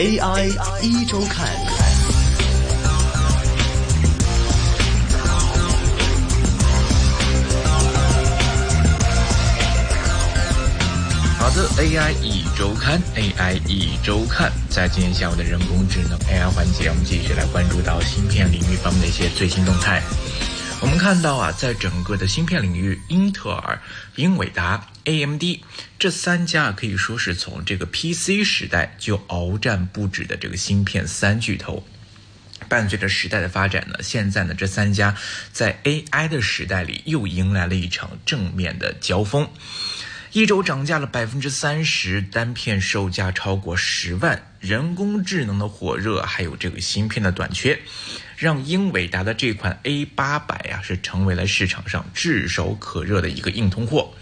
AI 一周看。好的，AI 一周刊，AI 一周刊，在今天下午的人工智能 AI 环节，我们继续来关注到芯片领域方面的一些最新动态。看到啊，在整个的芯片领域，英特尔、英伟达、AMD 这三家可以说是从这个 PC 时代就鏖战不止的这个芯片三巨头。伴随着时代的发展呢，现在呢这三家在 AI 的时代里又迎来了一场正面的交锋。一周涨价了百分之三十，单片售价超过十万。人工智能的火热，还有这个芯片的短缺，让英伟达的这款 A 八百啊，是成为了市场上炙手可热的一个硬通货。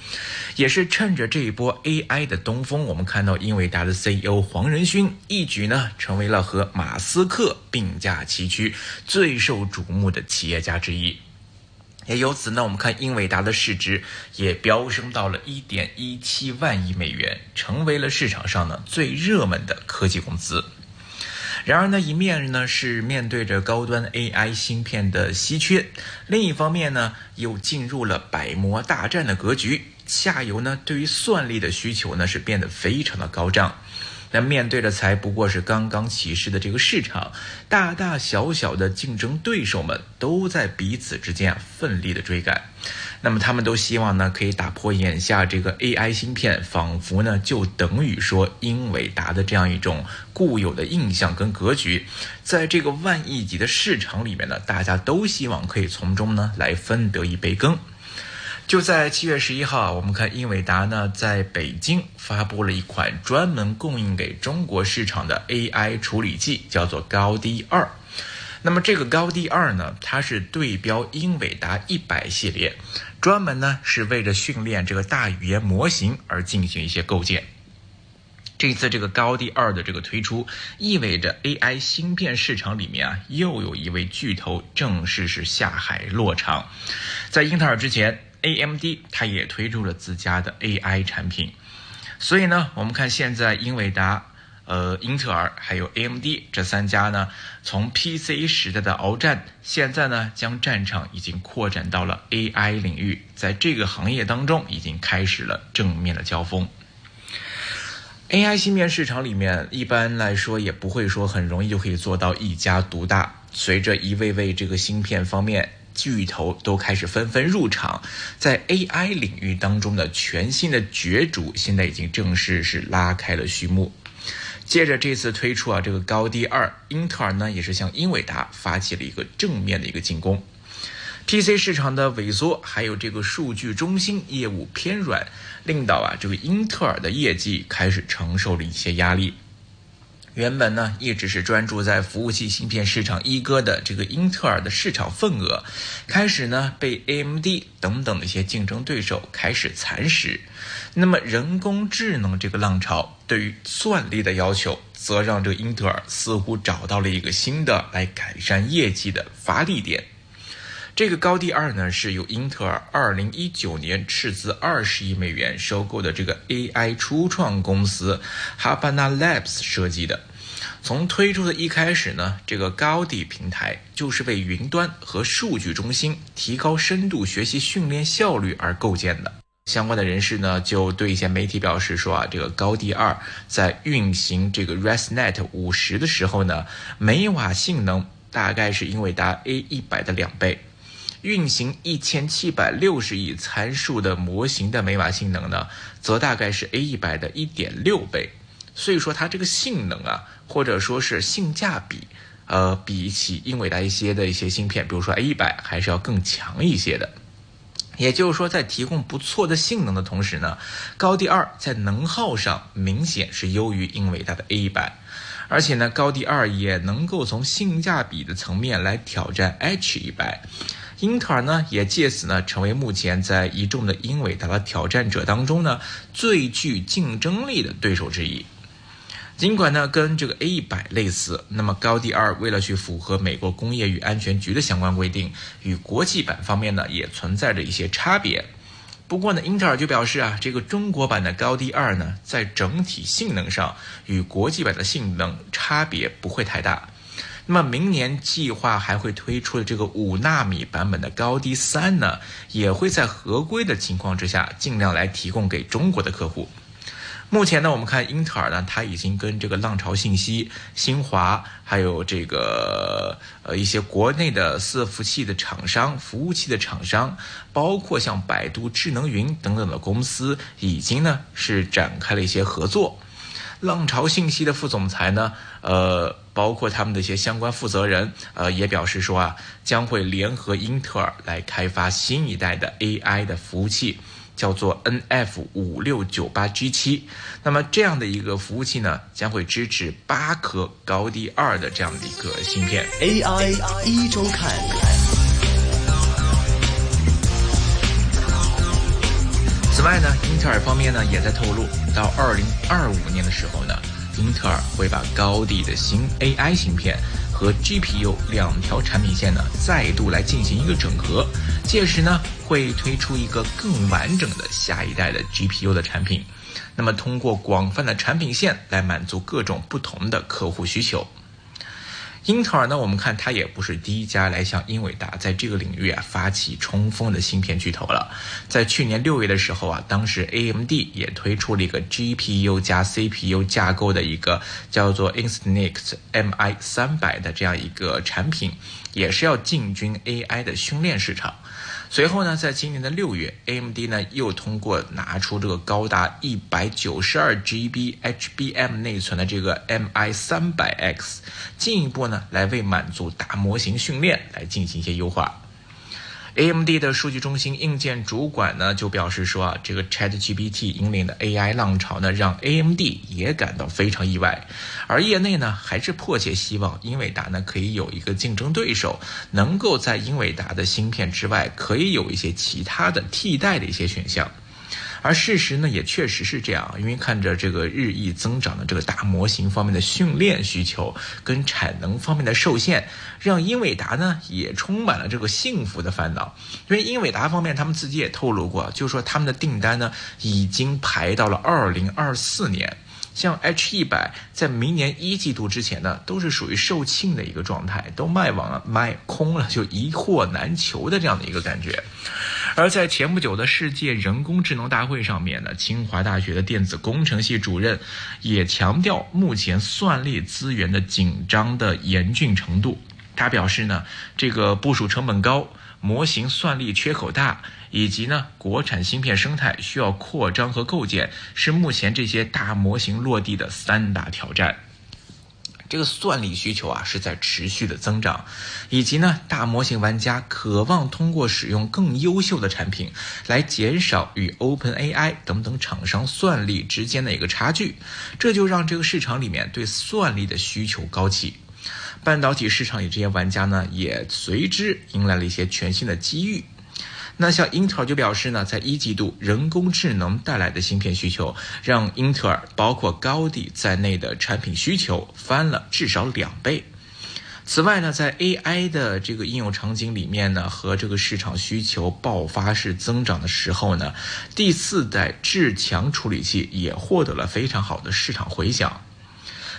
也是趁着这一波 AI 的东风，我们看到英伟达的 CEO 黄仁勋一举呢，成为了和马斯克并驾齐驱、最受瞩目的企业家之一。也由此呢，我们看英伟达的市值也飙升到了一点一七万亿美元，成为了市场上呢最热门的科技公司。然而呢，一面呢是面对着高端 AI 芯片的稀缺，另一方面呢又进入了百模大战的格局，下游呢对于算力的需求呢是变得非常的高涨。那面对的才不过是刚刚起势的这个市场，大大小小的竞争对手们都在彼此之间奋力的追赶。那么他们都希望呢，可以打破眼下这个 AI 芯片，仿佛呢就等于说英伟达的这样一种固有的印象跟格局，在这个万亿级的市场里面呢，大家都希望可以从中呢来分得一杯羹。就在七月十一号，我们看英伟达呢在北京发布了一款专门供应给中国市场的 AI 处理器，叫做高低二。那么这个高低二呢，它是对标英伟达一百系列，专门呢是为了训练这个大语言模型而进行一些构建。这一次这个高低二的这个推出，意味着 AI 芯片市场里面啊，又有一位巨头正式是下海落场。在英特尔之前。AMD 它也推出了自家的 AI 产品，所以呢，我们看现在英伟达、呃英特尔还有 AMD 这三家呢，从 PC 时代的鏖战，现在呢将战场已经扩展到了 AI 领域，在这个行业当中已经开始了正面的交锋。AI 芯片市场里面一般来说也不会说很容易就可以做到一家独大，随着一位位这个芯片方面。巨头都开始纷纷入场，在 AI 领域当中的全新的角逐，现在已经正式是拉开了序幕。借着这次推出啊，这个高低二，英特尔呢也是向英伟达发起了一个正面的一个进攻。PC 市场的萎缩，还有这个数据中心业务偏软，令到啊这个英特尔的业绩开始承受了一些压力。原本呢，一直是专注在服务器芯片市场一哥的这个英特尔的市场份额，开始呢被 AMD 等等的一些竞争对手开始蚕食。那么人工智能这个浪潮对于算力的要求，则让这个英特尔似乎找到了一个新的来改善业绩的发力点。这个高第二呢，是由英特尔二零一九年斥资二十亿美元收购的这个 AI 初创公司 h a p a n a Labs 设计的。从推出的一开始呢，这个高地平台就是为云端和数据中心提高深度学习训练效率而构建的。相关的人士呢，就对一些媒体表示说啊，这个高第二在运行这个 ResNet 五十的时候呢，每瓦性能大概是英伟达 A 一百的两倍。运行一千七百六十亿参数的模型的每瓦性能呢，则大概是 A 一百的一点六倍。所以说它这个性能啊，或者说是性价比，呃，比起英伟达一些的一些芯片，比如说 A 一百，还是要更强一些的。也就是说，在提供不错的性能的同时呢，高第二在能耗上明显是优于英伟达的 A 一百，而且呢，高第二也能够从性价比的层面来挑战 H 一百。英特尔呢，也借此呢，成为目前在一众的英伟达的挑战者当中呢，最具竞争力的对手之一。尽管呢，跟这个 A 一百类似，那么高第二为了去符合美国工业与安全局的相关规定，与国际版方面呢，也存在着一些差别。不过呢，英特尔就表示啊，这个中国版的高低二呢，在整体性能上与国际版的性能差别不会太大。那么明年计划还会推出的这个五纳米版本的高低三呢，也会在合规的情况之下，尽量来提供给中国的客户。目前呢，我们看英特尔呢，它已经跟这个浪潮信息、新华，还有这个呃一些国内的伺服器的厂商、服务器的厂商，包括像百度智能云等等的公司，已经呢是展开了一些合作。浪潮信息的副总裁呢，呃，包括他们的一些相关负责人，呃，也表示说啊，将会联合英特尔来开发新一代的 AI 的服务器。叫做 NF 五六九八 G 七，那么这样的一个服务器呢，将会支持八颗高低二的这样的一个芯片。AI 一周看。此外呢，英特尔方面呢也在透露，到二零二五年的时候呢，英特尔会把高地的新 AI 芯片。和 GPU 两条产品线呢，再度来进行一个整合，届时呢，会推出一个更完整的下一代的 GPU 的产品。那么，通过广泛的产品线来满足各种不同的客户需求。英特尔呢，我们看它也不是第一家来向英伟达在这个领域啊发起冲锋的芯片巨头了。在去年六月的时候啊，当时 AMD 也推出了一个 GPU 加 CPU 架构的一个叫做 Instinct MI 三百的这样一个产品，也是要进军 AI 的训练市场。随后呢，在今年的六月，AMD 呢又通过拿出这个高达一百九十二 GB HBM 内存的这个 MI 三百 X，进一步呢来为满足大模型训练来进行一些优化。AMD 的数据中心硬件主管呢就表示说啊，这个 ChatGPT 引领的 AI 浪潮呢，让 AMD 也感到非常意外，而业内呢还是迫切希望英伟达呢可以有一个竞争对手，能够在英伟达的芯片之外，可以有一些其他的替代的一些选项。而事实呢，也确实是这样，因为看着这个日益增长的这个大模型方面的训练需求跟产能方面的受限，让英伟达呢也充满了这个幸福的烦恼。因为英伟达方面，他们自己也透露过，就是说他们的订单呢已经排到了二零二四年。像 H 一百在明年一季度之前呢，都是属于售罄的一个状态，都卖完了，卖空了，就一货难求的这样的一个感觉。而在前不久的世界人工智能大会上面呢，清华大学的电子工程系主任也强调目前算力资源的紧张的严峻程度。他表示呢，这个部署成本高，模型算力缺口大。以及呢，国产芯片生态需要扩张和构建，是目前这些大模型落地的三大挑战。这个算力需求啊是在持续的增长，以及呢，大模型玩家渴望通过使用更优秀的产品来减少与 OpenAI 等等厂商算力之间的一个差距，这就让这个市场里面对算力的需求高起。半导体市场里这些玩家呢，也随之迎来了一些全新的机遇。那像英特尔就表示呢，在一季度人工智能带来的芯片需求，让英特尔包括高地在内的产品需求翻了至少两倍。此外呢，在 AI 的这个应用场景里面呢，和这个市场需求爆发式增长的时候呢，第四代至强处理器也获得了非常好的市场回响。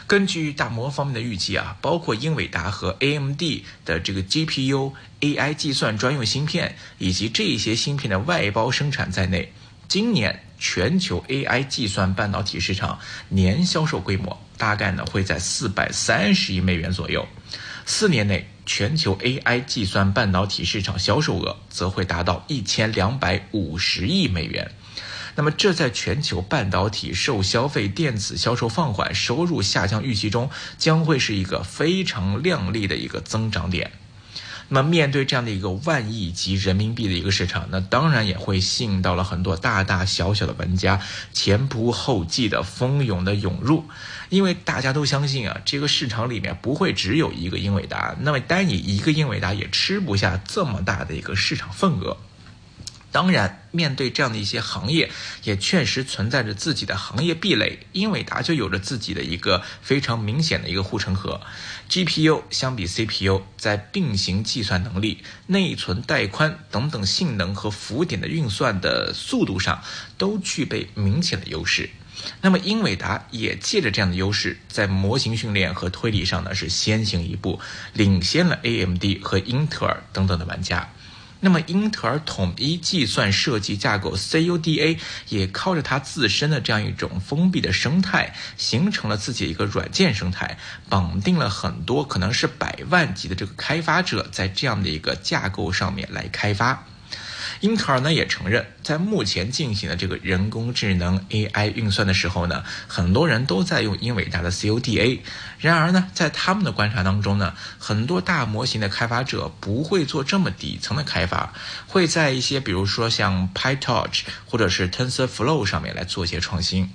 根据大摩方面的预计啊，包括英伟达和 AMD 的这个 GPU AI 计算专用芯片，以及这些芯片的外包生产在内，今年全球 AI 计算半导体市场年销售规模大概呢会在四百三十亿美元左右。四年内，全球 AI 计算半导体市场销售额则会达到一千两百五十亿美元。那么，这在全球半导体受消费电子销售放缓、收入下降预期中，将会是一个非常亮丽的一个增长点。那么，面对这样的一个万亿级人民币的一个市场，那当然也会吸引到了很多大大小小的玩家前仆后继的蜂拥的涌入，因为大家都相信啊，这个市场里面不会只有一个英伟达，那么单你一个英伟达也吃不下这么大的一个市场份额。当然，面对这样的一些行业，也确实存在着自己的行业壁垒。英伟达就有着自己的一个非常明显的一个护城河，GPU 相比 CPU 在并行计算能力、内存带宽等等性能和浮点的运算的速度上，都具备明显的优势。那么，英伟达也借着这样的优势，在模型训练和推理上呢，是先行一步，领先了 AMD 和英特尔等等的玩家。那么，英特尔统一计算设计架构 CUDA 也靠着它自身的这样一种封闭的生态，形成了自己一个软件生态，绑定了很多可能是百万级的这个开发者在这样的一个架构上面来开发。英特尔呢也承认，在目前进行的这个人工智能 AI 运算的时候呢，很多人都在用英伟达的 CUDA。然而呢，在他们的观察当中呢，很多大模型的开发者不会做这么底层的开发，会在一些比如说像 PyTorch 或者是 TensorFlow 上面来做一些创新。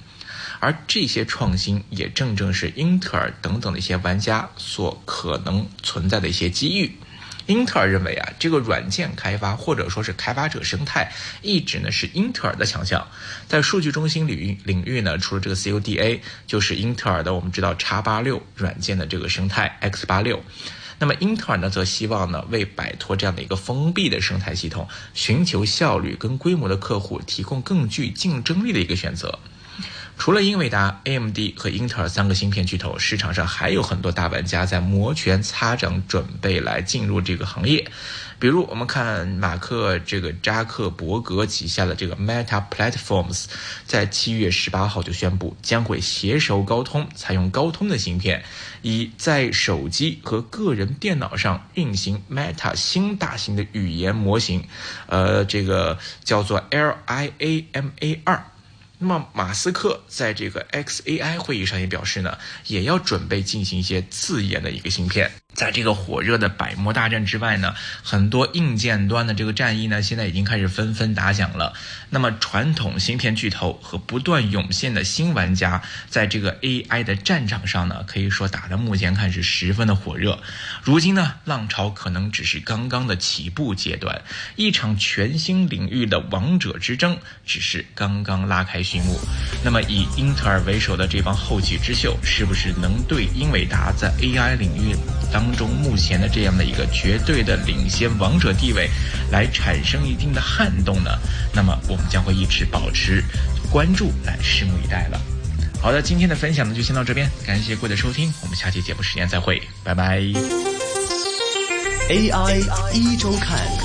而这些创新也正正是英特尔等等的一些玩家所可能存在的一些机遇。英特尔认为啊，这个软件开发或者说是开发者生态，一直呢是英特尔的强项。在数据中心领域领域呢，除了这个 CUDA，就是英特尔的我们知道 x 八六软件的这个生态 X 八六。那么英特尔呢，则希望呢为摆脱这样的一个封闭的生态系统，寻求效率跟规模的客户提供更具竞争力的一个选择。除了英伟达、AMD 和英特尔三个芯片巨头，市场上还有很多大玩家在摩拳擦掌，准备来进入这个行业。比如，我们看马克这个扎克伯格旗下的这个 Meta Platforms，在七月十八号就宣布将会携手高通，采用高通的芯片，以在手机和个人电脑上运行 Meta 新大型的语言模型，呃，这个叫做 LIAMA 二。那么，马斯克在这个 XAI 会议上也表示呢，也要准备进行一些自研的一个芯片。在这个火热的百模大战之外呢，很多硬件端的这个战役呢，现在已经开始纷纷打响了。那么，传统芯片巨头和不断涌现的新玩家，在这个 AI 的战场上呢，可以说打的目前看是十分的火热。如今呢，浪潮可能只是刚刚的起步阶段，一场全新领域的王者之争只是刚刚拉开序幕。那么，以英特尔为首的这帮后起之秀，是不是能对英伟达在 AI 领域当？当中目前的这样的一个绝对的领先王者地位，来产生一定的撼动呢？那么我们将会一直保持关注，来拭目以待了。好的，今天的分享呢就先到这边，感谢各位的收听，我们下期节目时间再会，拜拜。AI 一周看。